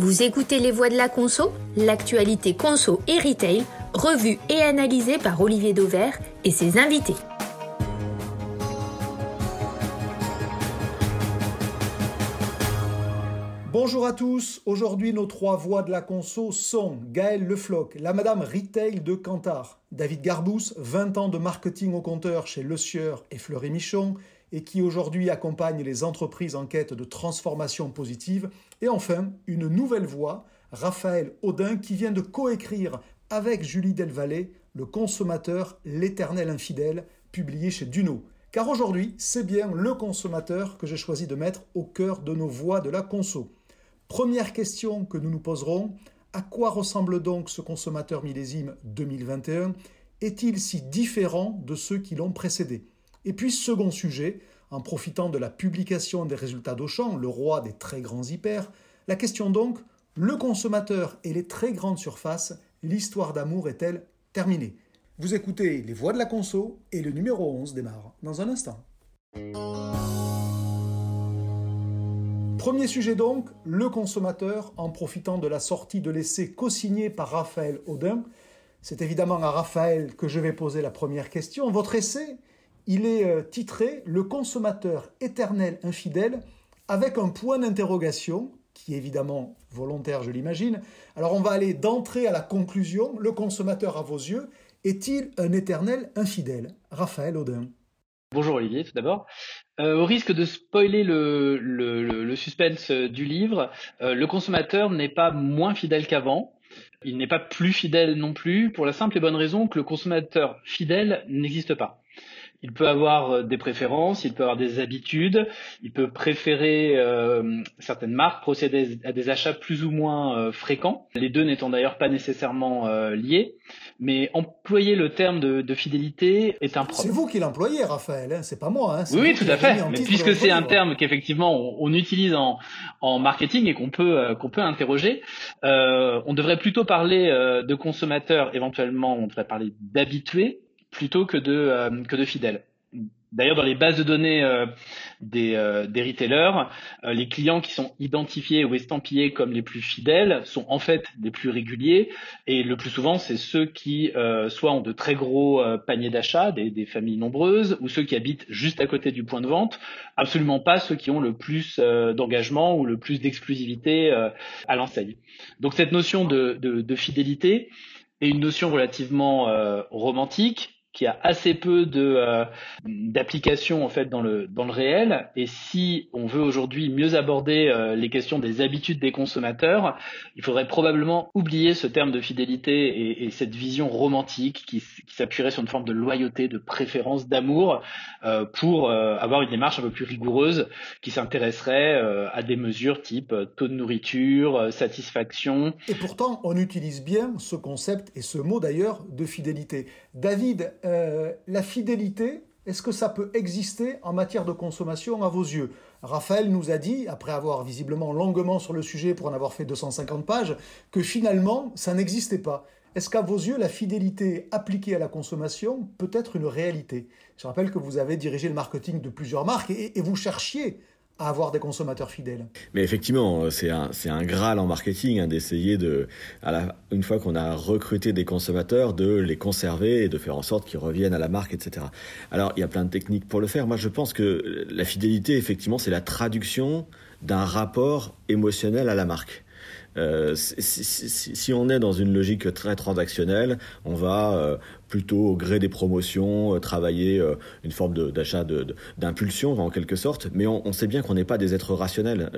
Vous écoutez Les Voix de la Conso, l'actualité conso et retail, revue et analysée par Olivier Dauvert et ses invités. Bonjour à tous, aujourd'hui nos trois voix de la conso sont Gaël Lefloc, la madame retail de Cantar, David Garbous, 20 ans de marketing au compteur chez Le Sieur et Fleury Michon, et qui aujourd'hui accompagne les entreprises en quête de transformation positive. Et enfin, une nouvelle voix, Raphaël Audin, qui vient de coécrire avec Julie Delvalle Le consommateur, l'éternel infidèle, publié chez Duno. Car aujourd'hui, c'est bien le consommateur que j'ai choisi de mettre au cœur de nos voix de la conso. Première question que nous nous poserons, à quoi ressemble donc ce consommateur millésime 2021 Est-il si différent de ceux qui l'ont précédé? Et puis, second sujet, en profitant de la publication des résultats d'Auchan, le roi des très grands hyper, la question donc, le consommateur et les très grandes surfaces, l'histoire d'amour est-elle terminée? Vous écoutez Les Voix de la Conso et le numéro 11 démarre dans un instant. Premier sujet donc, le consommateur en profitant de la sortie de l'essai co-signé par Raphaël Audin. C'est évidemment à Raphaël que je vais poser la première question. Votre essai il est euh, titré Le consommateur éternel infidèle avec un point d'interrogation qui est évidemment volontaire, je l'imagine. Alors on va aller d'entrée à la conclusion. Le consommateur à vos yeux est-il un éternel infidèle? Raphaël Audin. Bonjour Olivier, tout d'abord. Euh, au risque de spoiler le, suspense du livre, euh, le consommateur n'est pas moins fidèle qu'avant. Il n'est pas plus fidèle non plus, pour la simple et bonne raison que le consommateur fidèle n'existe pas. Il peut avoir euh, des préférences, il peut avoir des habitudes, il peut préférer euh, certaines marques, procéder à des achats plus ou moins euh, fréquents, les deux n'étant d'ailleurs pas nécessairement liés. Mais employer le terme de, fidélité est un problème. C'est vous qui l'employez, Raphaël, hein c'est pas moi. Hein oui, tout à fait. Mais puisque c'est un terme qu'effectivement on, utilise en, en, marketing et qu'on peut qu'on peut interroger, on devrait plutôt parler de consommateurs, éventuellement on devrait parler d'habitués plutôt que de, euh, que de fidèles. D'ailleurs, dans les bases de données euh, des, euh, retailers, euh, les clients qui sont identifiés ou estampillés comme les plus fidèles sont en fait des plus réguliers et le plus souvent, c'est ceux qui soit ont de très gros paniers d'achat, des, des, familles nombreuses, ou ceux qui habitent juste à côté du point de vente, absolument pas ceux qui ont le plus d'engagement ou le plus d'exclusivité à l'enseigne. Donc cette notion de, de, de, fidélité est une notion relativement romantique qui a assez peu de euh, d'applications en fait dans le dans le réel. Et si on veut aujourd'hui mieux aborder euh, les questions des habitudes des consommateurs il faudrait probablement oublier ce terme de fidélité et, et cette vision romantique qui, s'appuierait sur une forme de loyauté de préférence d'amour euh, pour avoir une démarche un peu plus rigoureuse qui s'intéresserait à des mesures type taux de nourriture satisfaction. Et pourtant on utilise bien ce concept et ce mot d'ailleurs de fidélité. David euh, la fidélité, est-ce que ça peut exister en matière de consommation à vos yeux? Raphaël nous a dit, après avoir visiblement longuement sur le sujet pour en avoir fait 250 pages, que finalement, ça n'existait pas. Est-ce qu'à vos yeux, la fidélité appliquée à la consommation peut être une réalité? Je rappelle que vous avez dirigé le marketing de plusieurs marques et vous cherchiez à avoir des consommateurs fidèles. Mais effectivement, c'est un, c'est un graal en marketing hein, d'essayer de, une fois qu'on a recruté des consommateurs, de les conserver et de faire en sorte qu'ils reviennent à la marque, etc. Alors, il y a plein de techniques pour le faire. Moi, je pense que la fidélité, effectivement, c'est la traduction d'un rapport émotionnel à la marque. Euh, si, on est dans une logique très transactionnelle, on va euh, plutôt au gré des promotions euh, travailler une forme d'achat d'impulsion en quelque sorte. Mais on, sait bien qu'on n'est pas des êtres rationnels.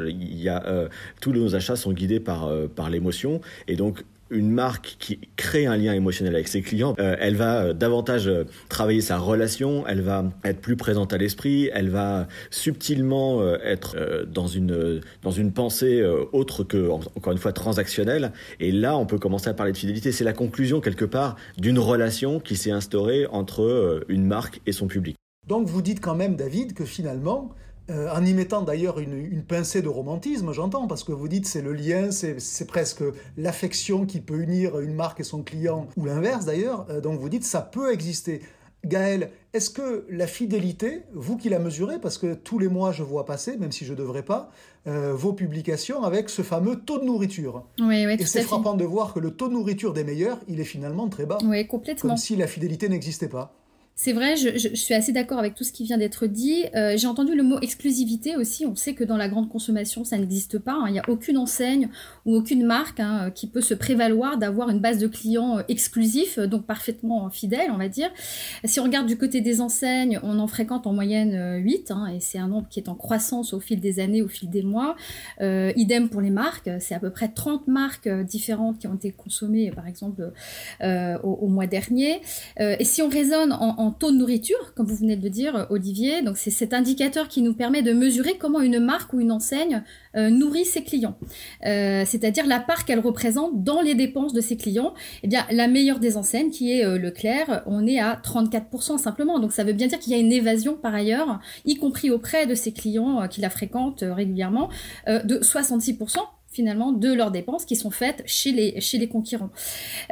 Tous nos achats sont guidés par par l'émotion et donc une marque qui crée un lien émotionnel avec ses clients, euh, elle va euh, davantage euh, travailler sa relation, elle va être plus présente à l'esprit, elle va subtilement être dans une dans une pensée autre que encore une fois transactionnelle. Et là, on peut commencer à parler de fidélité. C'est la conclusion quelque part d'une relation qui s'est instaurée entre une marque et son public. Donc vous dites quand même, David, que finalement, euh, en y mettant d'ailleurs une, pincée de romantisme, j'entends, parce que vous dites c'est le lien, c'est presque l'affection qui peut unir une marque et son client, ou l'inverse d'ailleurs, euh, donc vous dites ça peut exister. Gaël, est-ce que la fidélité, vous qui la mesurez, parce que tous les mois je vois passer, même si je ne devrais pas, euh, vos publications avec ce fameux taux de nourriture? Oui, oui, Et c'est frappant de voir que le taux de nourriture des meilleurs, il est finalement très bas. Oui, complètement. Comme si la fidélité n'existait pas. C'est vrai, je, suis assez d'accord avec tout ce qui vient d'être dit. Euh, J'ai entendu le mot exclusivité aussi. On sait que dans la grande consommation, ça n'existe pas. Hein. Il n'y a aucune enseigne ou aucune marque hein, qui peut se prévaloir d'avoir une base de clients euh, exclusifs, euh, donc parfaitement fidèles, on va dire. Si on regarde du côté des enseignes, on en fréquente en moyenne 8, hein, et c'est un nombre qui est en croissance au fil des années, au fil des mois. Euh, idem pour les marques, c'est à peu près 30 marques différentes qui ont été consommées, par exemple, euh, au, mois dernier. Euh, et si on raisonne en taux de nourriture, comme vous venez de le dire, Olivier. Donc c'est cet indicateur qui nous permet de mesurer comment une marque ou une enseigne euh, nourrit ses clients, euh, c'est-à-dire la part qu'elle représente dans les dépenses de ses clients. Eh bien, la meilleure des enseignes, qui est euh, Leclerc, on est à 34% simplement. Donc ça veut bien dire qu'il y a une évasion par ailleurs, y compris auprès de ses clients qui la fréquentent régulièrement, de 66% finalement de leurs dépenses qui sont faites chez les, chez les concurrents.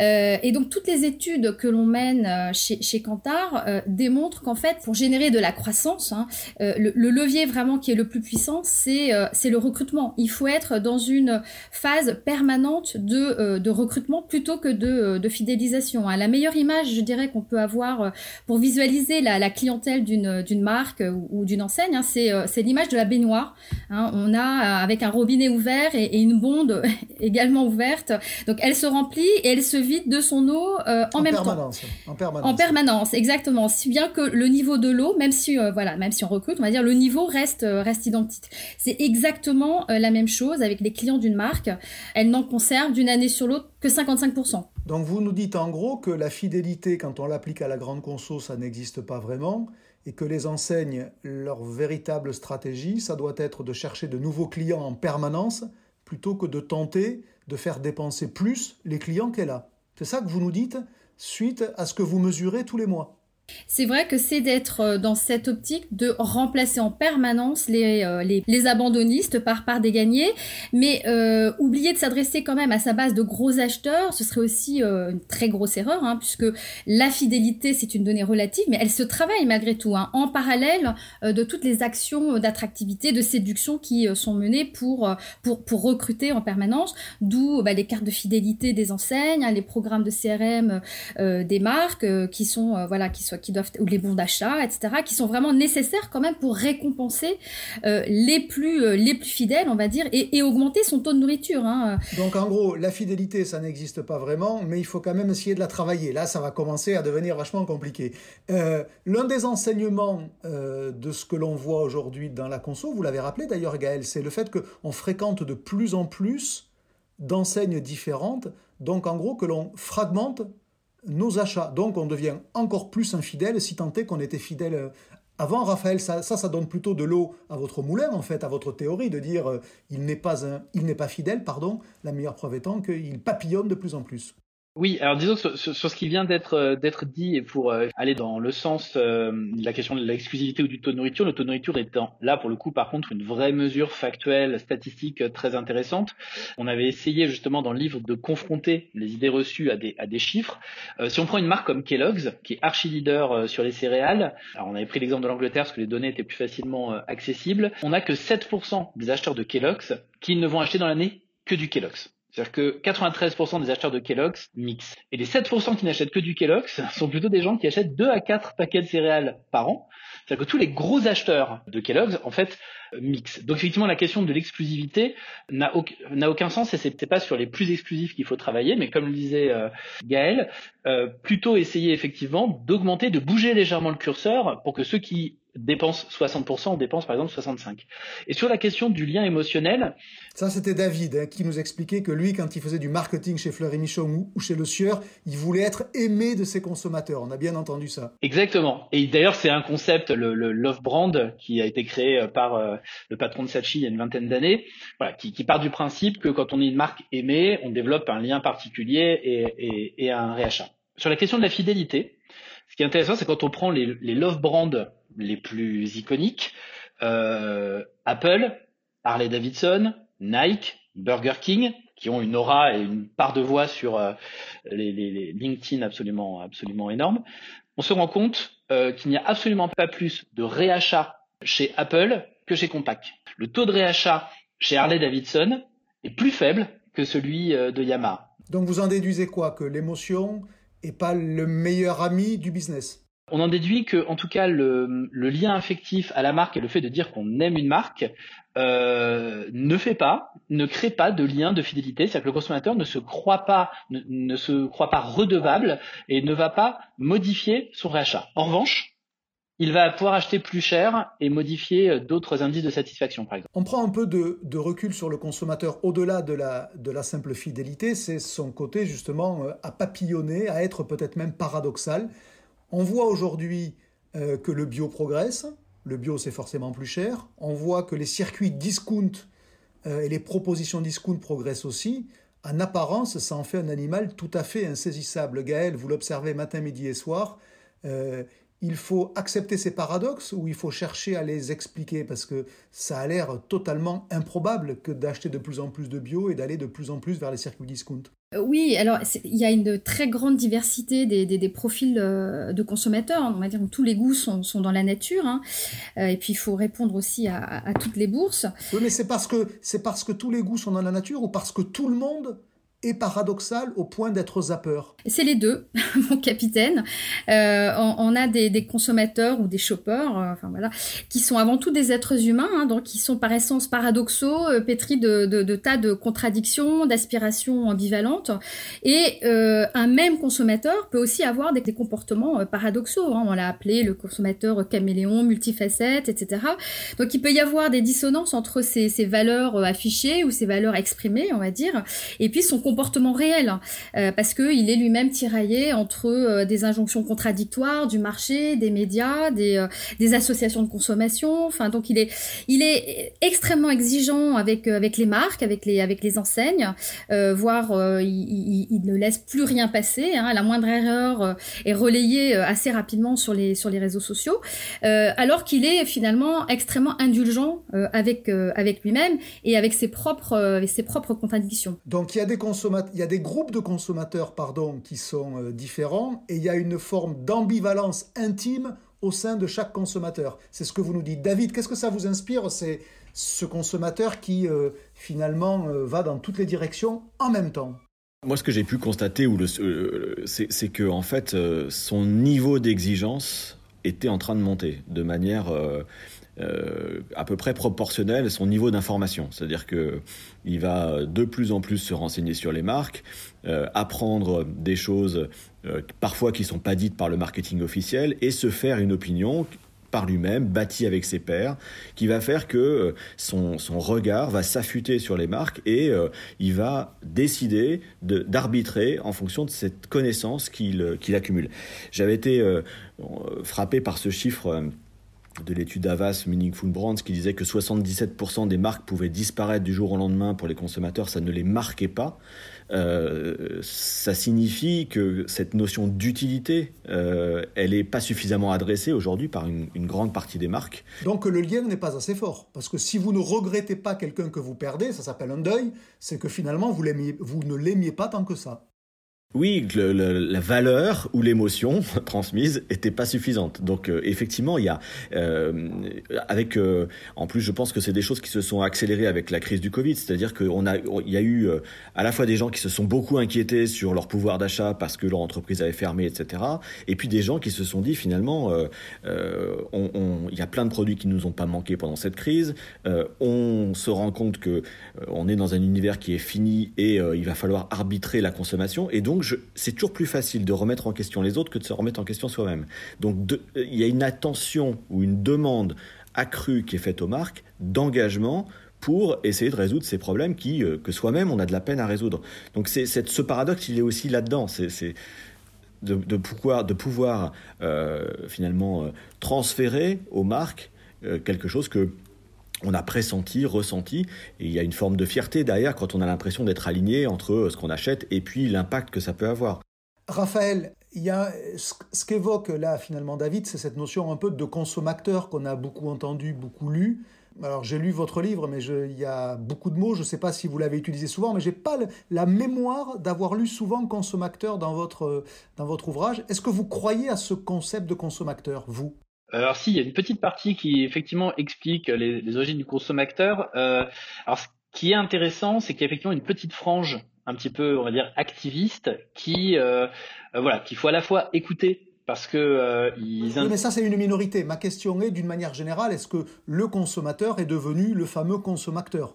Euh, et donc toutes les études que l'on mène euh, chez, chez Kantar euh, démontrent qu'en fait pour générer de la croissance, hein, le, le, levier vraiment qui est le plus puissant, c'est c'est le recrutement. Il faut être dans une phase permanente de, de recrutement plutôt que de, de fidélisation. Hein. La meilleure image, je dirais, qu'on peut avoir pour visualiser la, clientèle d'une marque ou, d'une enseigne, hein, c'est c'est l'image de la baignoire. Hein. On a avec un robinet ouvert et, et une bonde également ouverte. Donc elle se remplit et elle se vide de son eau euh, en, en, même permanence, temps. En permanence. En permanence, exactement. Si bien que le niveau de l'eau, même si euh, voilà, même si on recrute, on va dire le niveau reste euh, reste identique. C'est exactement la même chose avec les clients d'une marque. Elle n'en conserve d'une année sur l'autre que 55%. Donc vous nous dites en gros que la fidélité, quand on l'applique à la grande conso, ça n'existe pas vraiment et que les enseignes, leur véritable stratégie, ça doit être de chercher de nouveaux clients en permanence plutôt que de tenter de faire dépenser plus les clients qu'elle a. C'est ça que vous nous dites suite à ce que vous mesurez tous les mois. C'est vrai que c'est d'être dans cette optique de remplacer en permanence les, euh, les, les, abandonnistes par, par des gagnés, mais euh, oublier de s'adresser quand même à sa base de gros acheteurs, ce serait aussi euh, une très grosse erreur, hein, puisque la fidélité, c'est une donnée relative, mais elle se travaille malgré tout, hein, en parallèle euh, de toutes les actions d'attractivité, de séduction qui euh, sont menées pour, pour, pour recruter en permanence, d'où bah, les cartes de fidélité des enseignes, hein, les programmes de CRM des marques, qui sont, voilà, qui soient qui doivent ou les bons d'achat, etc., qui sont vraiment nécessaires quand même pour récompenser euh, les plus euh, les plus fidèles, on va dire, et, augmenter son taux de nourriture. Hein. Donc en gros, la fidélité, ça n'existe pas vraiment, mais il faut quand même essayer de la travailler. Là, ça va commencer à devenir vachement compliqué. Euh, L'un des enseignements de ce que l'on voit aujourd'hui dans la conso, vous l'avez rappelé d'ailleurs, Gaël, c'est le fait qu'on fréquente de plus en plus d'enseignes différentes. Donc en gros, que l'on fragmente nos achats. Donc on devient encore plus infidèle si tant est qu'on était fidèle avant. Raphaël, ça, ça, donne plutôt de l'eau à votre moulin, en fait, à votre théorie de dire euh, n'est pas, n'est pas fidèle, pardon. La meilleure preuve étant qu'il papillonne de plus en plus. Oui, alors disons sur, ce qui vient d'être d'être dit et pour euh, aller dans le sens euh, de la question de l'exclusivité ou du taux de nourriture, le taux de nourriture étant là pour le coup par contre une vraie mesure factuelle, statistique euh, très intéressante. On avait essayé justement dans le livre de confronter les idées reçues à des chiffres. Euh, si on prend une marque comme Kellogg's qui est archi leader euh, sur les céréales, alors on avait pris l'exemple de l'Angleterre parce que les données étaient plus facilement euh, accessibles, on n'a que 7% des acheteurs de Kellogg's qui ne vont acheter dans l'année que du Kellogg's. C'est-à-dire que 93% des acheteurs de Kellogg's mixent. Et les 7% qui n'achètent que du Kellogg's sont plutôt des gens qui achètent 2 à 4 paquets de céréales par an. C'est-à-dire que tous les gros acheteurs de Kellogg's, en fait, mixent. Donc effectivement, la question de l'exclusivité n'a aucun, sens et c'est pas sur les plus exclusifs qu'il faut travailler, mais comme le disait euh, Gaël, euh, plutôt essayer effectivement d'augmenter, de bouger légèrement le curseur pour que ceux qui dépense 60%, on dépense par exemple 65%. Et sur la question du lien émotionnel... Ça, c'était David hein, qui nous expliquait que lui, quand il faisait du marketing chez Fleury Michon ou, ou chez Le Sieur, il voulait être aimé de ses consommateurs. On a bien entendu ça. Exactement. Et d'ailleurs, c'est un concept, le, le, Love Brand, qui a été créé par euh, le patron de Sachi il y a une vingtaine d'années, voilà, qui, qui, part du principe que quand on est une marque aimée, on développe un lien particulier et, et, et un réachat. Sur la question de la fidélité, ce qui est intéressant, c'est quand on prend les, les Love Brands les plus iconiques, euh, Apple, Harley Davidson, Nike, Burger King, qui ont une aura et une part de voix sur euh, les, LinkedIn absolument, absolument énorme, on se rend compte qu'il n'y a absolument pas plus de réachat chez Apple que chez Compaq. Le taux de réachat chez Harley Davidson est plus faible que celui de Yamaha. Donc vous en déduisez quoi? Que l'émotion n'est pas le meilleur ami du business? On en déduit que, en tout cas, le, lien affectif à la marque et le fait de dire qu'on aime une marque euh, ne fait pas, ne crée pas de lien de fidélité. C'est-à-dire que le consommateur ne se croit pas, ne, se croit pas redevable et ne va pas modifier son rachat. En revanche, il va pouvoir acheter plus cher et modifier euh, d'autres indices de satisfaction, par exemple. On prend un peu de, recul sur le consommateur au-delà de la, de la simple fidélité, c'est son côté justement euh, à papillonner, à être peut-être même paradoxal. On voit aujourd'hui euh, que le bio progresse, le bio c'est forcément plus cher, on voit que les circuits discount et les propositions discount progressent aussi. En apparence, ça en fait un animal tout à fait insaisissable. Gaël, vous l'observez matin, midi et soir il faut accepter ces paradoxes ou il faut chercher à les expliquer parce que ça a l'air totalement improbable que d'acheter de plus en plus de bio et d'aller de plus en plus vers les circuits discount. Euh, oui, alors il y a une très grande diversité des, profils euh, de consommateurs. On va dire que tous les goûts sont, dans la nature. Hein. Euh, et puis il faut répondre aussi à, à toutes les bourses. Oui, mais c'est parce que c'est parce que tous les goûts sont dans la nature ou parce que tout le monde et paradoxal au point d'être zappeur C'est les deux, mon capitaine. Euh, on, a des, consommateurs ou des shoppers, euh, enfin voilà, qui sont avant tout des êtres humains, hein, donc qui sont par essence paradoxaux, euh, pétris de, tas de contradictions, d'aspirations ambivalentes. Et un même consommateur peut aussi avoir des, comportements paradoxaux. Hein. on l'a appelé le consommateur caméléon, multifacette, etc. Donc il peut y avoir des dissonances entre ces, ces valeurs affichées ou ces valeurs exprimées, on va dire, et puis son comportement réel, hein. euh, parce qu'il est lui-même tiraillé entre euh, des injonctions contradictoires du marché, des médias, des, euh, des associations de consommation. Enfin, donc il est, il est extrêmement exigeant avec, avec les marques, avec les, avec les enseignes, voire il, il, ne laisse plus rien passer. Hein. la moindre erreur est relayée assez rapidement sur les, sur les réseaux sociaux, alors qu'il est finalement extrêmement indulgent avec, avec lui-même et avec ses propres, ses propres contradictions. Donc il y a des il y a des groupes de consommateurs pardon, qui sont euh, différents et il y a une forme d'ambivalence intime au sein de chaque consommateur. C'est ce que vous nous dites. David, qu'est-ce que ça vous inspire C'est ce consommateur qui euh, finalement euh, va dans toutes les directions en même temps? Moi, ce que j'ai pu constater, c'est que en fait, son niveau d'exigence était en train de monter de manière euh, à peu près proportionnel à son niveau d'information. C'est-à-dire que il va de plus en plus se renseigner sur les marques, euh, apprendre des choses euh, parfois qui sont pas dites par le marketing officiel et se faire une opinion par lui-même, bâti avec ses pairs, qui va faire que son, regard va s'affûter sur les marques et il va décider d'arbitrer en fonction de cette connaissance qu'il accumule. J'avais été frappé par ce chiffre de l'étude Avas Meaningful Brands qui disait que 77% des marques pouvaient disparaître du jour au lendemain pour les consommateurs, ça ne les marquait pas. Euh, ça signifie que cette notion d'utilité, euh, elle n'est pas suffisamment adressée aujourd'hui par une, grande partie des marques. Donc le lien n'est pas assez fort, parce que si vous ne regrettez pas quelqu'un que vous perdez, ça s'appelle un deuil, c'est que finalement vous, vous ne l'aimiez pas tant que ça. Oui, la valeur ou l'émotion transmise était pas suffisante. Donc euh, effectivement, il y a euh, avec euh, en plus, je pense que c'est des choses qui se sont accélérées avec la crise du Covid, c'est-à-dire qu'on a il y a eu à la fois des gens qui se sont beaucoup inquiétés sur leur pouvoir d'achat parce que leur entreprise avait fermé, etc. Et puis des gens qui se sont dit finalement, on, il y a plein de produits qui nous ont pas manqué pendant cette crise. on se rend compte que on est dans un univers qui est fini et il va falloir arbitrer la consommation et donc c'est toujours plus facile de remettre en question les autres que de se remettre en question soi-même. Donc, il y a une attention ou une demande accrue qui est faite aux marques d'engagement pour essayer de résoudre ces problèmes qui, euh, que soi-même, on a de la peine à résoudre. Donc, ce paradoxe, il est aussi là-dedans. C'est, de, pouvoir, euh, finalement euh, transférer aux marques quelque chose que on a pressenti, ressenti, et il y a une forme de fierté derrière quand on a l'impression d'être aligné entre ce qu'on achète et puis l'impact que ça peut avoir. Raphaël, il y a ce qu'évoque là finalement David, c'est cette notion un peu de consommateur qu'on a beaucoup entendu, beaucoup lu. Alors j'ai lu votre livre, mais il y a beaucoup de mots. Je ne sais pas si vous l'avez utilisé souvent, mais j'ai pas la mémoire d'avoir lu souvent consommateur dans votre dans votre ouvrage. Est-ce que vous croyez à ce concept de consommateur, vous? Alors si, il y a une petite partie qui effectivement explique les, origines du consommateur. Euh, alors ce qui est intéressant, c'est qu'il y a effectivement une petite frange un petit peu, on va dire, activiste qui, euh, euh, voilà, qu'il faut à la fois écouter parce que euh, ils... Oui, mais ça c'est une minorité. Ma question est, d'une manière générale, est-ce que le consommateur est devenu le fameux consommateur?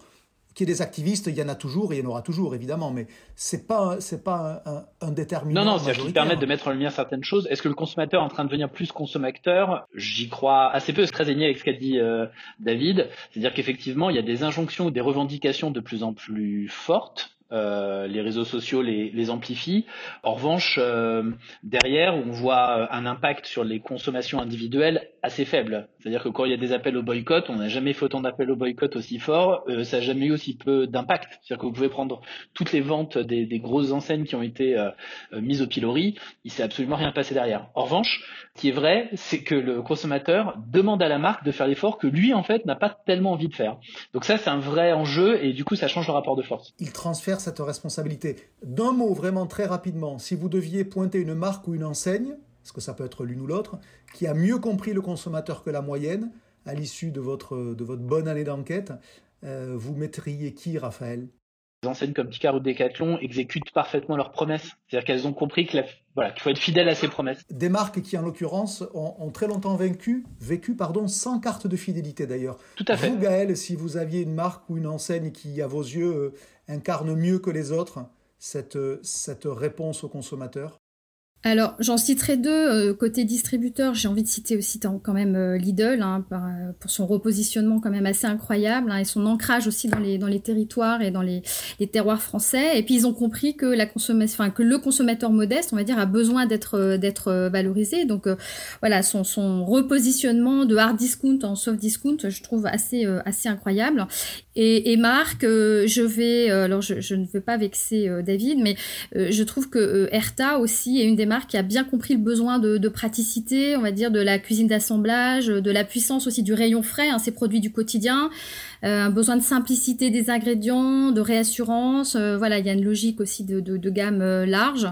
Qui est des activistes, il y en a toujours et il y en aura toujours évidemment, mais c'est pas c'est pas un, un, déterminant. Non non, c'est qui permettent de mettre en lumière certaines choses. Est-ce que le consommateur est en train de devenir plus consommateur? J'y crois assez peu. C'est très aligné avec ce qu'a dit euh, David, c'est-à-dire qu'effectivement il y a des injonctions ou des revendications de plus en plus fortes euh, les réseaux sociaux les, les, amplifient. En revanche, euh, derrière, on voit euh, un impact sur les consommations individuelles assez faible. C'est-à-dire que quand il y a des appels au boycott, on n'a jamais fait autant d'appels au boycott aussi fort, ça n'a jamais eu aussi peu d'impact. C'est-à-dire que vous pouvez prendre toutes les ventes des, des grosses enseignes qui ont été mises au pilori, il s'est absolument rien passé derrière. En revanche, qui est vrai, c'est que le consommateur demande à la marque de faire l'effort que lui, en fait, n'a pas tellement envie de faire. Donc ça, c'est un vrai enjeu et du coup, ça change le rapport de force. Il transfère cette responsabilité. D'un mot, vraiment très rapidement, si vous deviez pointer une marque ou une enseigne, parce que ça peut être l'une ou l'autre, qui a mieux compris le consommateur que la moyenne à l'issue de votre, bonne année d'enquête, euh, vous mettriez qui, Raphaël? Enseignes comme Picard ou Decathlon exécutent parfaitement leurs promesses. C'est-à-dire qu'elles ont compris que voilà, qu'il faut être fidèle à ses promesses. Des marques qui, en l'occurrence, ont, très longtemps vaincu, vécu pardon, sans carte de fidélité d'ailleurs. Tout à fait. Vous, Gaël, si vous aviez une marque ou une enseigne qui, à vos yeux, euh, incarne mieux que les autres cette, cette réponse au consommateur alors, j'en citerai deux. Euh, côté distributeur, j'ai envie de citer aussi quand même euh, Lidl, hein, euh, pour son repositionnement quand même assez incroyable, hein, et son ancrage aussi dans les, dans les territoires et dans les, les terroirs français. Et puis, ils ont compris que la consommation, que le consommateur modeste, on va dire, a besoin d'être d'être valorisé. Donc, voilà, son, son repositionnement de hard discount en soft discount, je trouve assez, assez incroyable. Et, et Marc, je vais, alors je, je, ne veux pas vexer David, mais je trouve que Erta aussi est une des marques qui a bien compris le besoin de, praticité, on va dire, de la cuisine d'assemblage, de la puissance aussi du rayon frais, hein, ces produits du quotidien, euh, un besoin de simplicité des ingrédients, de réassurance. Euh, voilà, il y a une logique aussi de, de gamme euh, large.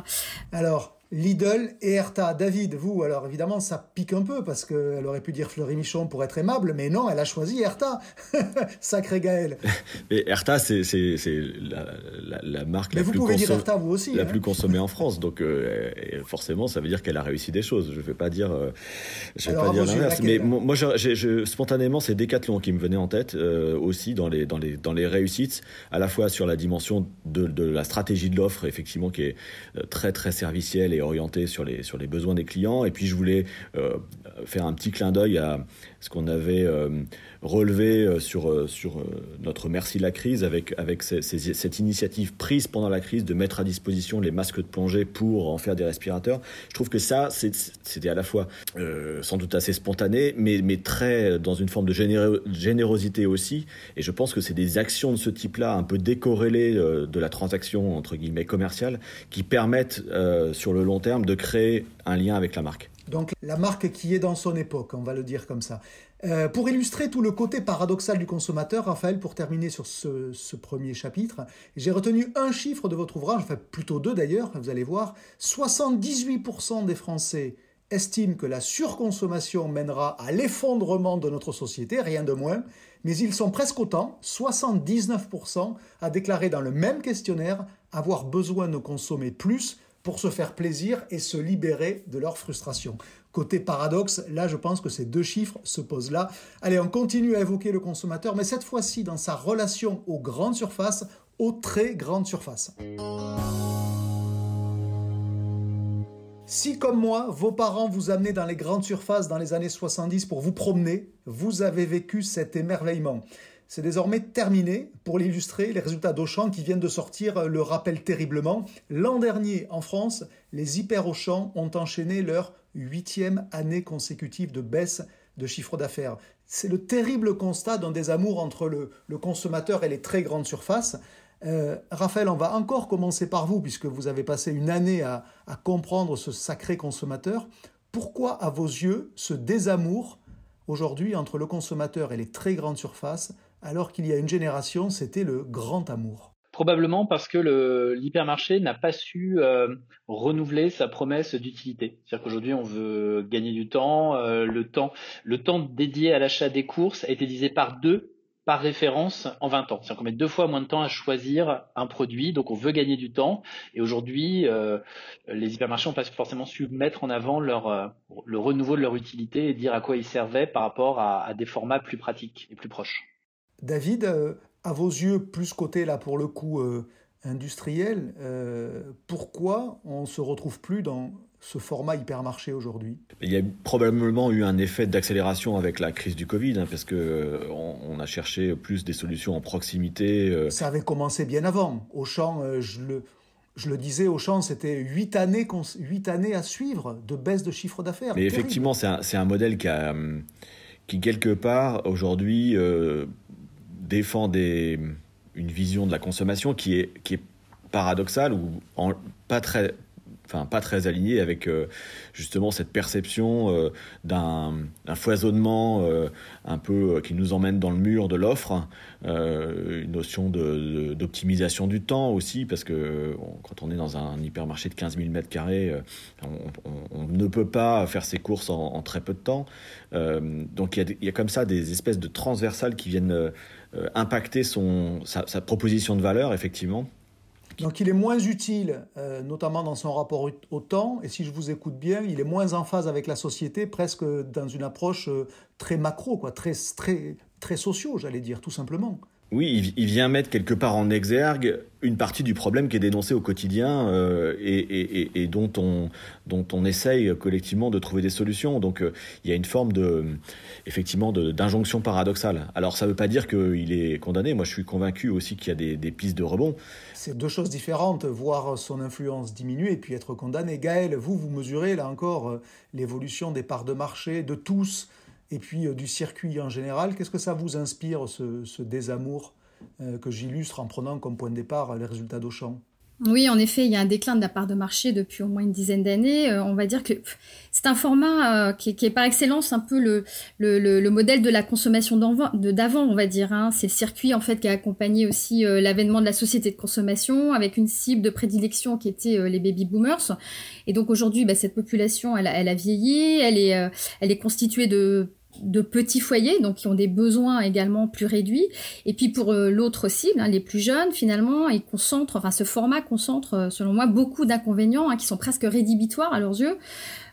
Alors, Lidl et Erta. David, vous, alors évidemment, ça pique un peu parce qu'elle aurait pu dire Fleury Michon pour être aimable, mais non, elle a choisi Erta. Sacré Gaël. Mais Erta, c'est la, marque la, plus, aussi, la hein. plus consommée en France. Donc, euh, forcément, ça veut dire qu'elle a réussi des choses. Je ne vais pas dire, euh, je vais pas dire l'inverse. Mais moi, je, spontanément, c'est Decathlon qui me venait en tête euh, aussi dans les, dans, les, dans les réussites, à la fois sur la dimension de, de la stratégie de l'offre, effectivement, qui est très, très servicielle et orienté sur les, sur les besoins des clients. Et puis je voulais euh, faire un petit clin d'œil à ce qu'on avait euh, relevé euh, sur, sur notre Merci la crise avec, avec cette initiative prise pendant la crise de mettre à disposition les masques de plongée pour en faire des respirateurs. Je trouve que ça, c'était à la fois sans doute assez spontané, mais, mais très dans une forme de générosité aussi. Et je pense que c'est des actions de ce type-là, un peu décorrélées de la transaction entre guillemets commerciale, qui permettent sur le long terme de créer un lien avec la marque. Donc la marque qui est dans son époque, on va le dire comme ça. Euh, pour illustrer tout le côté paradoxal du consommateur, Raphaël, pour terminer sur ce, premier chapitre, j'ai retenu un chiffre de votre ouvrage, enfin plutôt deux d'ailleurs, vous allez voir. 78% des Français estiment que la surconsommation mènera à l'effondrement de notre société, rien de moins, mais ils sont presque autant, 79%, à déclarer dans le même questionnaire avoir besoin de consommer plus pour se faire plaisir et se libérer de leur frustration. Côté paradoxe, là je pense que ces deux chiffres se posent là. Allez, on continue à évoquer le consommateur, mais cette fois-ci dans sa relation aux grandes surfaces, aux très grandes surfaces. Si comme moi, vos parents vous amenaient dans les grandes surfaces dans les années 70 pour vous promener, vous avez vécu cet émerveillement. C'est désormais terminé. Pour l'illustrer, les résultats d'Auchan qui viennent de sortir le rappellent terriblement. L'an dernier, en France, les hyper Auchan ont enchaîné leur huitième année consécutive de baisse de chiffre d'affaires. C'est le terrible constat d'un désamour entre le, consommateur et les très grandes surfaces. Euh, Raphaël, on va encore commencer par vous, puisque vous avez passé une année à comprendre ce sacré consommateur. Pourquoi, à vos yeux, ce désamour aujourd'hui entre le consommateur et les très grandes surfaces, alors qu'il y a une génération, c'était le grand amour Probablement parce que l'hypermarché n'a pas su euh, renouveler sa promesse d'utilité. C'est-à-dire qu'aujourd'hui, on veut gagner du temps. Euh, le temps, le temps dédié à l'achat des courses a été divisé par deux par référence en 20 ans. C'est-à-dire qu'on met deux fois moins de temps à choisir un produit, donc on veut gagner du temps. Et aujourd'hui, euh, les hypermarchés n'ont pas forcément su mettre en avant le renouveau de leur utilité et dire à quoi ils servaient par rapport à des formats plus pratiques et plus proches. David, à vos yeux, plus côté là pour le coup euh, industriel, euh, pourquoi on ne se retrouve plus dans ce format hypermarché aujourd'hui? Il y a probablement eu un effet d'accélération avec la crise du Covid, hein, parce que euh, on, a cherché plus des solutions en proximité. Ça avait commencé bien avant. Auchan, je le, je le disais, Auchan, c'était 8 années, 8 années à suivre de baisse de chiffre d'affaires. Mais effectivement, c'est un, un, modèle qui, a, qui quelque part, aujourd'hui, défend une vision de la consommation qui est, qui est paradoxale ou pas très enfin pas très alignée avec euh, justement cette perception euh, d'un foisonnement euh, un peu qui nous emmène dans le mur de l'offre, une notion d'optimisation du temps aussi, parce que quand on est dans un hypermarché de 15 000 mètres carrés, on, ne peut pas faire ses courses en, très peu de temps. donc il y, a, comme ça des espèces de transversales qui viennent impacter son, sa, proposition de valeur, effectivement. Donc il est moins utile, euh, notamment dans son rapport au temps, et si je vous écoute bien, il est moins en phase avec la société, presque dans une approche euh, très macro, quoi, très, très, très sociaux, j'allais dire, tout simplement. Oui, il, vient mettre quelque part en exergue une partie du problème qui est dénoncé au quotidien euh, et, dont, on, dont on essaye collectivement de trouver des solutions. Donc euh, il y a une forme de, effectivement d'injonction paradoxale. Alors ça ne veut pas dire qu'il est condamné. Moi je suis convaincu aussi qu'il y a des, pistes de rebond. C'est deux choses différentes, voir son influence diminuer et puis être condamné. Gaël, vous, vous mesurez là encore euh, l'évolution des parts de marché de tous et puis euh, du circuit en général. Qu'est-ce que ça vous inspire, ce, désamour euh, que j'illustre en prenant comme point de départ les résultats d'Auchan? Oui, en effet, il y a un déclin de la part de marché depuis au moins une dizaine d'années. Euh, on va dire que c'est un format qui, est par excellence un peu le, le, modèle de la consommation d'avant, on va dire. Hein. C'est le circuit en fait qui a accompagné aussi l'avènement de la société de consommation avec une cible de prédilection qui était les baby boomers. Et donc aujourd'hui, bah, cette population, elle, a vieilli, elle est constituée de de petits foyers, donc qui ont des besoins également plus réduits. Et puis pour euh, l'autre cible, hein, les plus jeunes, finalement, ils concentrent, enfin ce format concentre, euh, selon moi, beaucoup d'inconvénients hein, qui sont presque rédhibitoires à leurs yeux.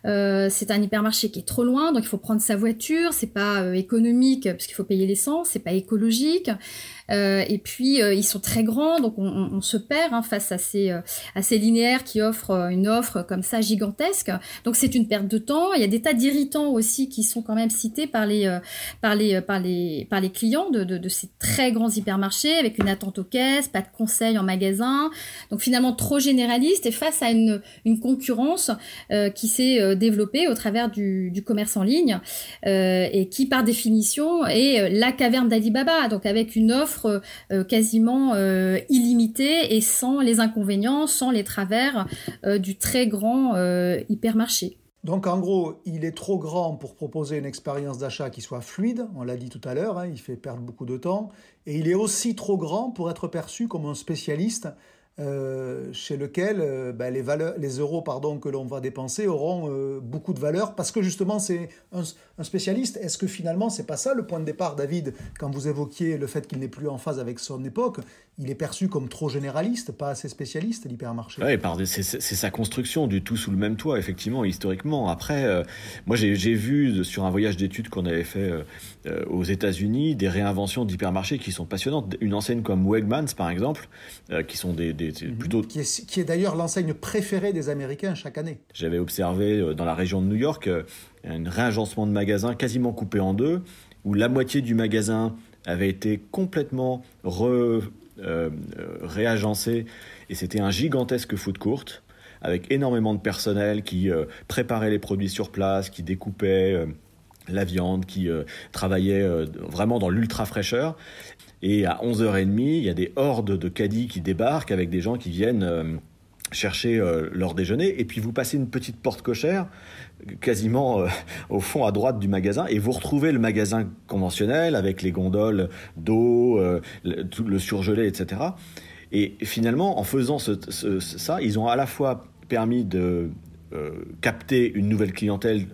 Euh, c'est un hypermarché qui est trop loin, donc il faut prendre sa voiture. C'est pas économique parce qu'il faut payer l'essence, c'est pas écologique. Euh, et puis euh, ils sont très grands, donc on, se perd hein, face à ces, euh, à ces linéaires qui offrent une offre comme ça gigantesque. Donc c'est une perte de temps. Il y a des tas d'irritants aussi qui sont quand même cités par les, par les, par les, par les clients de, de, ces très grands hypermarchés avec une attente aux caisses, pas de conseils en magasin. Donc finalement trop généraliste et face à une, une concurrence qui s'est développée au travers du commerce en ligne et qui par définition est la caverne d'Alibaba. Donc avec une offre euh, quasiment euh, illimité et sans les inconvénients, sans les travers euh, du très grand hypermarché. Donc en gros, il est trop grand pour proposer une expérience d'achat qui soit fluide, on l'a dit tout à l'heure, hein, il fait perdre beaucoup de temps, et il est aussi trop grand pour être perçu comme un spécialiste euh, chez lequel euh, ben, les, valeurs, les euros pardon, que l'on va dépenser auront euh, beaucoup de valeur parce que justement c'est un, spécialiste. Est-ce que finalement c'est pas ça le point de départ, David, quand vous évoquiez le fait qu'il n'est plus en phase avec son époque Il est perçu comme trop généraliste, pas assez spécialiste, l'hypermarché. Oui, c'est sa construction du tout sous le même toit, effectivement, historiquement. Après, moi j'ai vu sur un voyage d'études qu'on avait fait aux États-Unis des réinventions d'hypermarchés qui sont passionnantes. Une enseigne comme Wegmans, par exemple, qui sont des Mhm. plutôt... Qui est, d'ailleurs l'enseigne préférée des Américains chaque année. J'avais observé euh, dans la région de New York euh, un réagencement de magasins quasiment coupé en deux, où la moitié du magasin avait été complètement re, euh, réagencé, et c'était un gigantesque foot court avec énormément de personnel qui préparait les produits sur place, qui découpait la viande, qui travaillaient vraiment dans l'ultra fraîcheur. Et à 11h30, il y a des hordes de caddies qui débarquent avec des gens qui viennent chercher leur déjeuner. Et puis vous passez une petite porte cochère quasiment au fond à droite du magasin et vous retrouvez le magasin conventionnel avec les gondoles d'eau, le surgelé, etc. Et finalement, en faisant ça, ils ont à la fois permis de euh, capter une nouvelle clientèle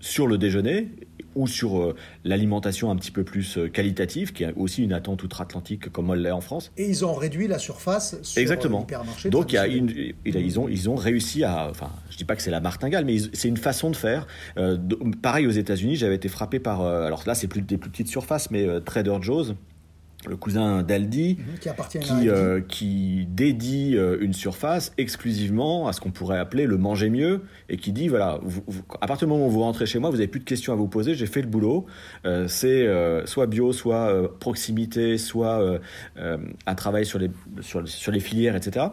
sur le déjeuner ou sur euh, l'alimentation un petit peu plus euh, qualitative, qui est aussi une attente outre-Atlantique comme elle l'est en France. Et ils ont réduit la surface sur Exactement. Donc il y a une, ils, ont, ils ont réussi à... Enfin, je dis pas que c'est la martingale, mais c'est une façon de faire. pareil aux États-Unis, j'avais été frappé par... alors là, c'est plus des plus petites surfaces, mais Trader Joe's le cousin d'Aldi, mhm, qui, euh, qui, dédie euh, une surface exclusivement à ce qu'on pourrait appeler le manger mieux, et qui dit, voilà, à partir du moment où vous rentrez chez moi, vous n'avez plus de questions à vous poser, j'ai fait le boulot, euh, c'est soit bio, soit proximité, soit un travail sur les, sur, sur les filières, etc.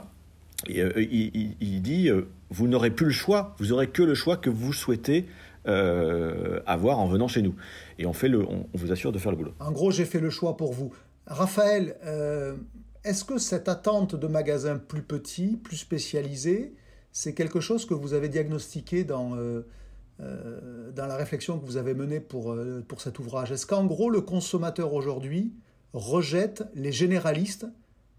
Et, il, il, dit, vous n'aurez plus le choix, vous aurez que le choix que vous souhaitez avoir en venant chez nous. Et on, fait le, on vous assure de faire le boulot. En gros, j'ai fait le choix pour vous. Raphaël, euh, est-ce que cette attente de magasins plus petits, plus spécialisés, c'est quelque chose que vous avez diagnostiqué dans, euh, euh, dans la réflexion que vous avez menée pour, pour cet ouvrage? Est-ce qu'en gros, le consommateur aujourd'hui rejette les généralistes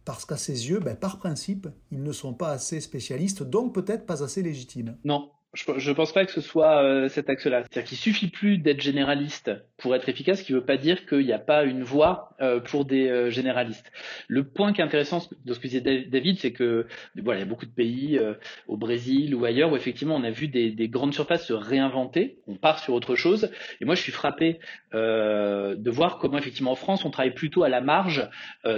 parce qu'à ses yeux, ben, par principe, ils ne sont pas assez spécialistes, donc peut-être pas assez légitimes? Non, je, ne pense pas que ce soit euh, cet axe-là. C'est-à-dire qu'il suffit plus d'être généraliste pour être efficace, ce qui veut pas dire qu'il n'y a pas une voie euh, pour des euh, généralistes. Le point qui est intéressant de ce que disait David, c'est que voilà, il y a beaucoup de pays, au Brésil ou ailleurs, où effectivement on a vu des, des, grandes surfaces se réinventer. On part sur autre chose. Et moi, je suis frappé de voir comment effectivement en France, on travaille plutôt à la marge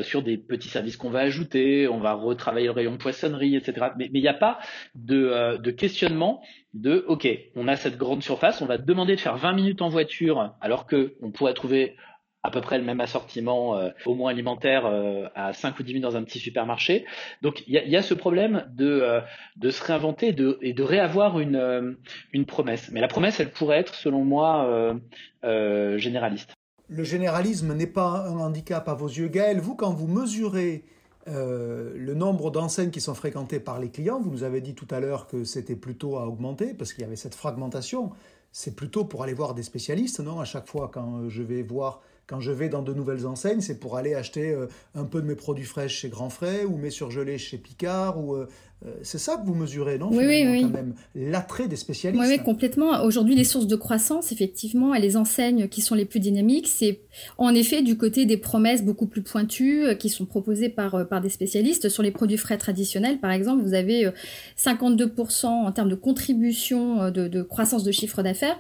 sur des petits services qu'on va ajouter, on va retravailler le rayon poissonnerie, etc. Mais il n'y a pas de, de questionnement de OK, on a cette grande surface, on va demander de faire 20 minutes en voiture alors que on pourrait trouver à peu près le même assortiment, euh, au moins alimentaire, euh, à 5 ou 10 minutes dans un petit supermarché. Donc il y a, ce problème de, euh, de se réinventer et de réavoir une, une promesse. Mais la promesse, elle pourrait être, selon moi, généraliste. Le généralisme n'est pas un handicap à vos yeux, Gaël. Vous, quand vous mesurez euh, le nombre d'enseignes qui sont fréquentées par les clients, vous nous avez dit tout à l'heure que c'était plutôt à augmenter parce qu'il y avait cette fragmentation. C'est plutôt pour aller voir des spécialistes, non? À chaque fois quand je vais voir, quand je vais dans de nouvelles enseignes, c'est pour aller acheter euh, un peu de mes produits frais chez Grand Frais ou mes surgelés chez Picard ou euh, euh, c'est ça que vous mesurez, non Oui, oui, oui. Quand même l'attrait des spécialistes. Oui, oui, complètement. Aujourd'hui, les sources de croissance, effectivement, et les enseignes qui sont les plus dynamiques, c'est en effet du côté des promesses beaucoup plus pointues qui sont proposées par, par des spécialistes. Sur les produits frais traditionnels, par exemple, vous avez 52% en termes de contribution de, de croissance de chiffre d'affaires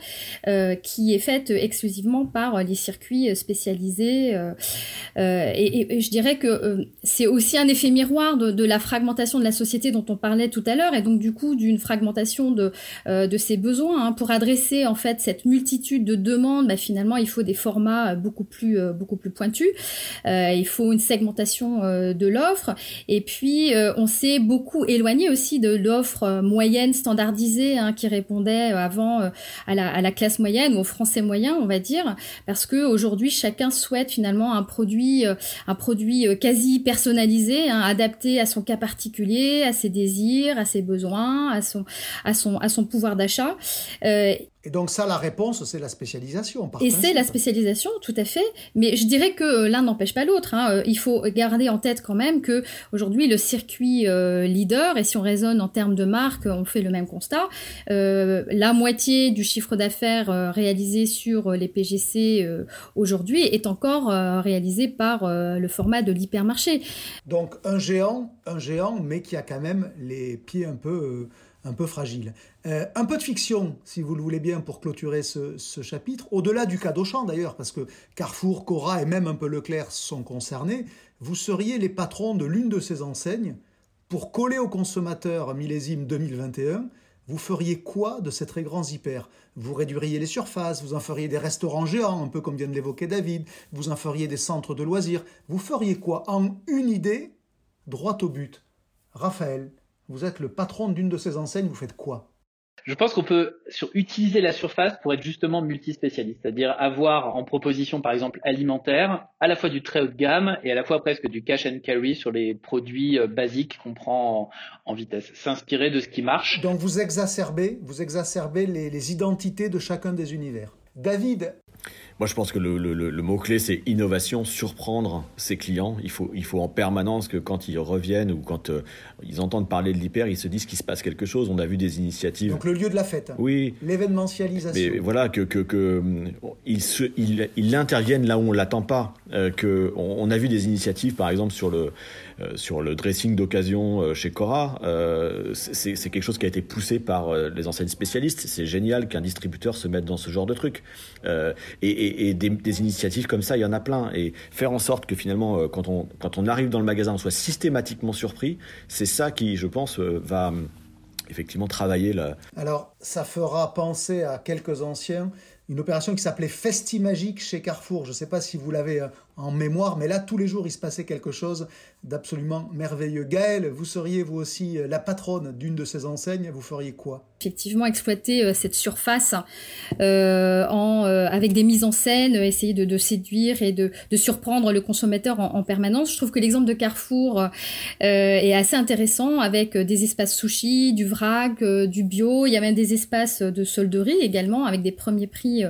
qui est faite exclusivement par les circuits spécialisés. Et, et, je dirais que c'est aussi un effet miroir de, la fragmentation de la société dont on parlait tout à l'heure, et donc du coup d'une fragmentation de, euh, de ses besoins. Hein. Pour adresser en fait cette multitude de demandes, bah, finalement il faut des formats beaucoup plus, euh, beaucoup plus pointus. Euh, il faut une segmentation de l'offre, et puis on s'est beaucoup éloigné aussi de l'offre moyenne standardisée hein, qui répondait avant à la, à, la, classe moyenne ou au français moyen, on va dire, parce que aujourd'hui chacun souhaite finalement un produit, un produit quasi personnalisé, hein, adapté à son cas particulier, à ses désirs, à ses besoins, à son, à son, à son pouvoir d'achat. Euh, et donc ça, la réponse, c'est la spécialisation. et c'est la spécialisation, tout à fait. Mais je dirais que euh, l'un n'empêche pas l'autre. Hein. Euh, il faut garder en tête quand même que aujourd'hui le circuit leader, et si on raisonne en termes de marque, on fait le même constat. la moitié du chiffre d'affaires réalisé sur les PGC aujourd'hui est encore réalisé par le format de l'hypermarché. Donc un géant, un géant, mais qui a quand même les pieds un peu un peu fragile. Euh, un peu de fiction, si vous le voulez bien, pour clôturer ce, chapitre, au-delà du cas d'Auchan d'ailleurs, parce que Carrefour, Cora et même un peu Leclerc sont concernés, vous seriez les patrons de l'une de ces enseignes, pour coller aux consommateurs millésime 2021, vous feriez quoi de ces très grands hyper? Vous réduiriez les surfaces, vous en feriez des restaurants géants, un peu comme vient de l'évoquer David, vous en feriez des centres de loisirs, vous feriez quoi? En une idée, droit au but. Raphaël, vous êtes le patron d'une de ces enseignes, vous faites quoi? Je pense qu'on peut sur, utiliser la surface pour être justement multispécialiste, c'est-à-dire avoir en proposition par exemple alimentaire à la fois du très haut de gamme et à la fois presque du cash and carry sur les produits euh, basiques qu'on prend en, vitesse. S'inspirer de ce qui marche. Donc vous exacerbez, vous exacerbez les identités de chacun des univers. David, moi, je pense que le, mot-clé, c'est innovation, surprendre ses clients. Il faut, il faut en permanence que quand ils reviennent ou quand euh, ils entendent parler de l'hyper, ils se disent qu'il se passe quelque chose. On a vu des initiatives. Donc le lieu de la fête. Oui. L'événementialisation. Mais voilà, que, que, que ils, se, ils, interviennent là où on l'attend pas. Euh, que on, a vu des initiatives, par exemple, sur le, euh, sur le dressing d'occasion chez Cora. c'est quelque chose qui a été poussé par les enseignes spécialistes. C'est génial qu'un distributeur se mette dans ce genre de truc. et des, initiatives comme ça, il y en a plein. Et faire en sorte que finalement, euh, quand on, arrive dans le magasin, on soit systématiquement surpris, c'est ça qui, je pense, euh, va effectivement travailler là. Alors, ça fera penser à quelques anciens une opération qui s'appelait Festimagique chez Carrefour. Je ne sais pas si vous l'avez euh, en mémoire, mais là, tous les jours, il se passait quelque chose d'absolument merveilleux. Gaëlle, vous seriez vous aussi la patronne d'une de ces enseignes, vous feriez quoi? Effectivement exploiter euh, cette surface euh, en, euh, avec des mises en scène, essayer de, séduire et de, surprendre le consommateur en, en, permanence. Je trouve que l'exemple de Carrefour est assez intéressant avec des espaces sushi, du vrac, du bio. Il y a même des espaces de solderie également avec des premiers prix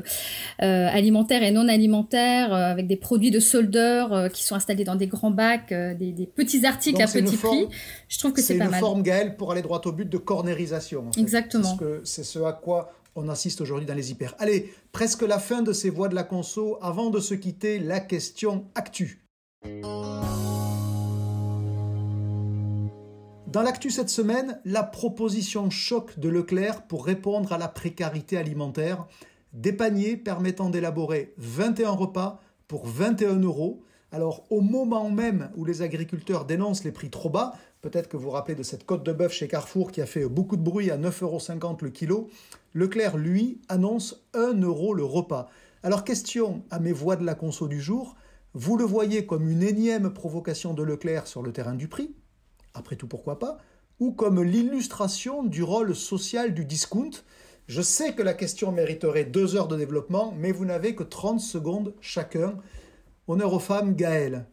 alimentaires et non alimentaires, avec des produits de soldeurs qui sont installés dans des grands bacs, des, des, petits articles à petit prix. Je trouve que c'est pas mal. C'est une forme, Gaëlle, pour aller droit au but de cornérisation. Exactement. C'est ce à quoi on assiste aujourd'hui dans les hyper. Allez, presque la fin de ces voix de la conso. Avant de se quitter, la question actu. Dans l'actu cette semaine, la proposition choc de Leclerc pour répondre à la précarité alimentaire. Des paniers permettant d'élaborer 21 repas pour 21 euros. Alors au moment même où les agriculteurs dénoncent les prix trop bas, Peut-être que vous vous rappelez de cette côte de bœuf chez Carrefour qui a fait beaucoup de bruit à 9,50 euros le kilo. Leclerc, lui, annonce 1 euro le repas. Alors question à mes voix de la conso du jour, vous le voyez comme une énième provocation de Leclerc sur le terrain du prix? Après tout, pourquoi pas? Ou comme l'illustration du rôle social du discount? Je sais que la question mériterait deux heures de développement, mais vous n'avez que 30 secondes chacun. Honneur aux femmes, Gaël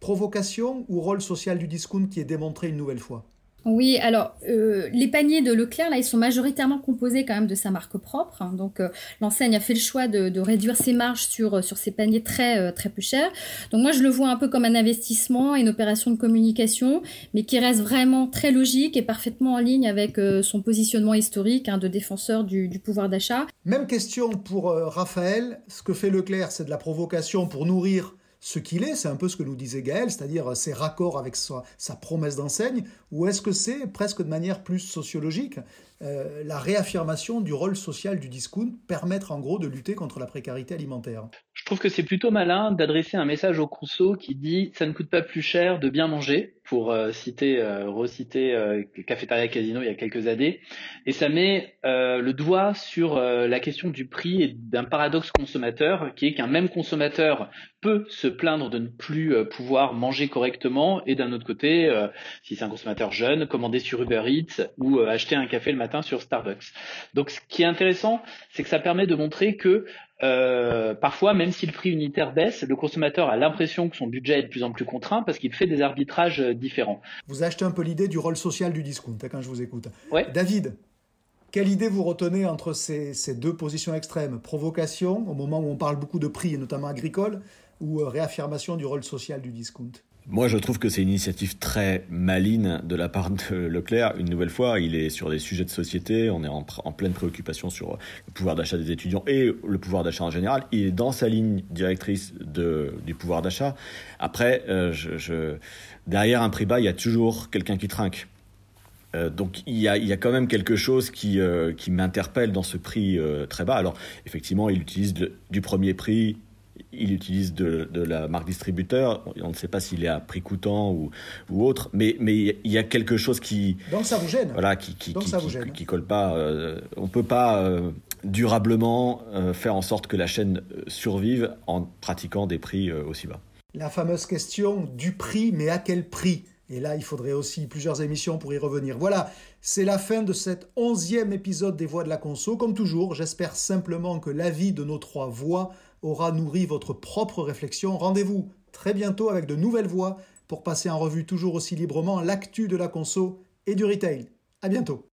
provocation ou rôle social du discount qui est démontré une nouvelle fois? Oui, alors euh, les paniers de Leclerc, là, ils sont majoritairement composés quand même de sa marque propre. Hein. donc euh, l'enseigne a fait le choix de, réduire ses marges sur, euh, sur ces paniers très, très peu chers. Donc moi, je le vois un peu comme un investissement, une opération de communication, mais qui reste vraiment très logique et parfaitement en ligne avec son positionnement historique hein, de défenseur du, du pouvoir d'achat. Même question pour Raphaël. Ce que fait Leclerc, c'est de la provocation pour nourrir ce qu'il est, c'est un peu ce que nous disait Gaël, c'est-à-dire ses raccords avec sa, sa promesse d'enseigne, ou est-ce que c'est presque de manière plus sociologique euh, la réaffirmation du rôle social du discount, permettre en gros de lutter contre la précarité alimentaire. Je trouve que c'est plutôt malin d'adresser un message au Conso qui dit ça ne coûte pas plus cher de bien manger, pour euh, citer, euh, reciter euh, Cafétéria Casino il y a quelques années, et ça met le doigt sur la question du prix et d'un paradoxe consommateur, qui est qu'un même consommateur peut se plaindre de ne plus pouvoir manger correctement, et d'un autre côté, si c'est un consommateur jeune, commander sur Uber Eats ou acheter un café le matin sur Starbucks. Donc ce qui est intéressant, c'est que ça permet de montrer que euh, parfois, même si le prix unitaire baisse, le consommateur a l'impression que son budget est de plus en plus contraint parce qu'il fait des arbitrages euh, différents. Vous achetez un peu l'idée du rôle social du discount hein, quand je vous écoute. David, quelle idée vous retenez entre ces, ces, deux positions extrêmes? Provocation, au moment où on parle beaucoup de prix, et notamment agricole, ou euh, réaffirmation du rôle social du discount? Moi, je trouve que c'est une initiative très maligne de la part de Leclerc. Une nouvelle fois, il est sur des sujets de société, on est en, pleine préoccupation sur le pouvoir d'achat des étudiants et le pouvoir d'achat en général. Il est dans sa ligne directrice du pouvoir d'achat. Après, euh, derrière un prix bas, il y a toujours quelqu'un qui trinque. Euh, donc il y, a, quand même quelque chose qui, euh, qui m'interpelle dans ce prix très bas. Alors effectivement, il utilise du premier prix il utilise de, la marque distributeur. On ne sait pas s'il est à prix coûtant ou, ou autre, mais, mais il y a quelque chose qui. Donc ça vous gêne. Voilà, qui, qui, qui, colle pas. Euh, on peut pas euh, durablement euh, faire en sorte que la chaîne survive en pratiquant des prix aussi bas. La fameuse question du prix, mais à quel prix? Et là, il faudrait aussi plusieurs émissions pour y revenir. Voilà, c'est la fin de cet onzième épisode des Voix de la Conso. Comme toujours, j'espère simplement que l'avis de nos trois voix aura nourri votre propre réflexion. Rendez-vous très bientôt avec de nouvelles voix pour passer en revue toujours aussi librement l'actu de la conso et du retail. À bientôt.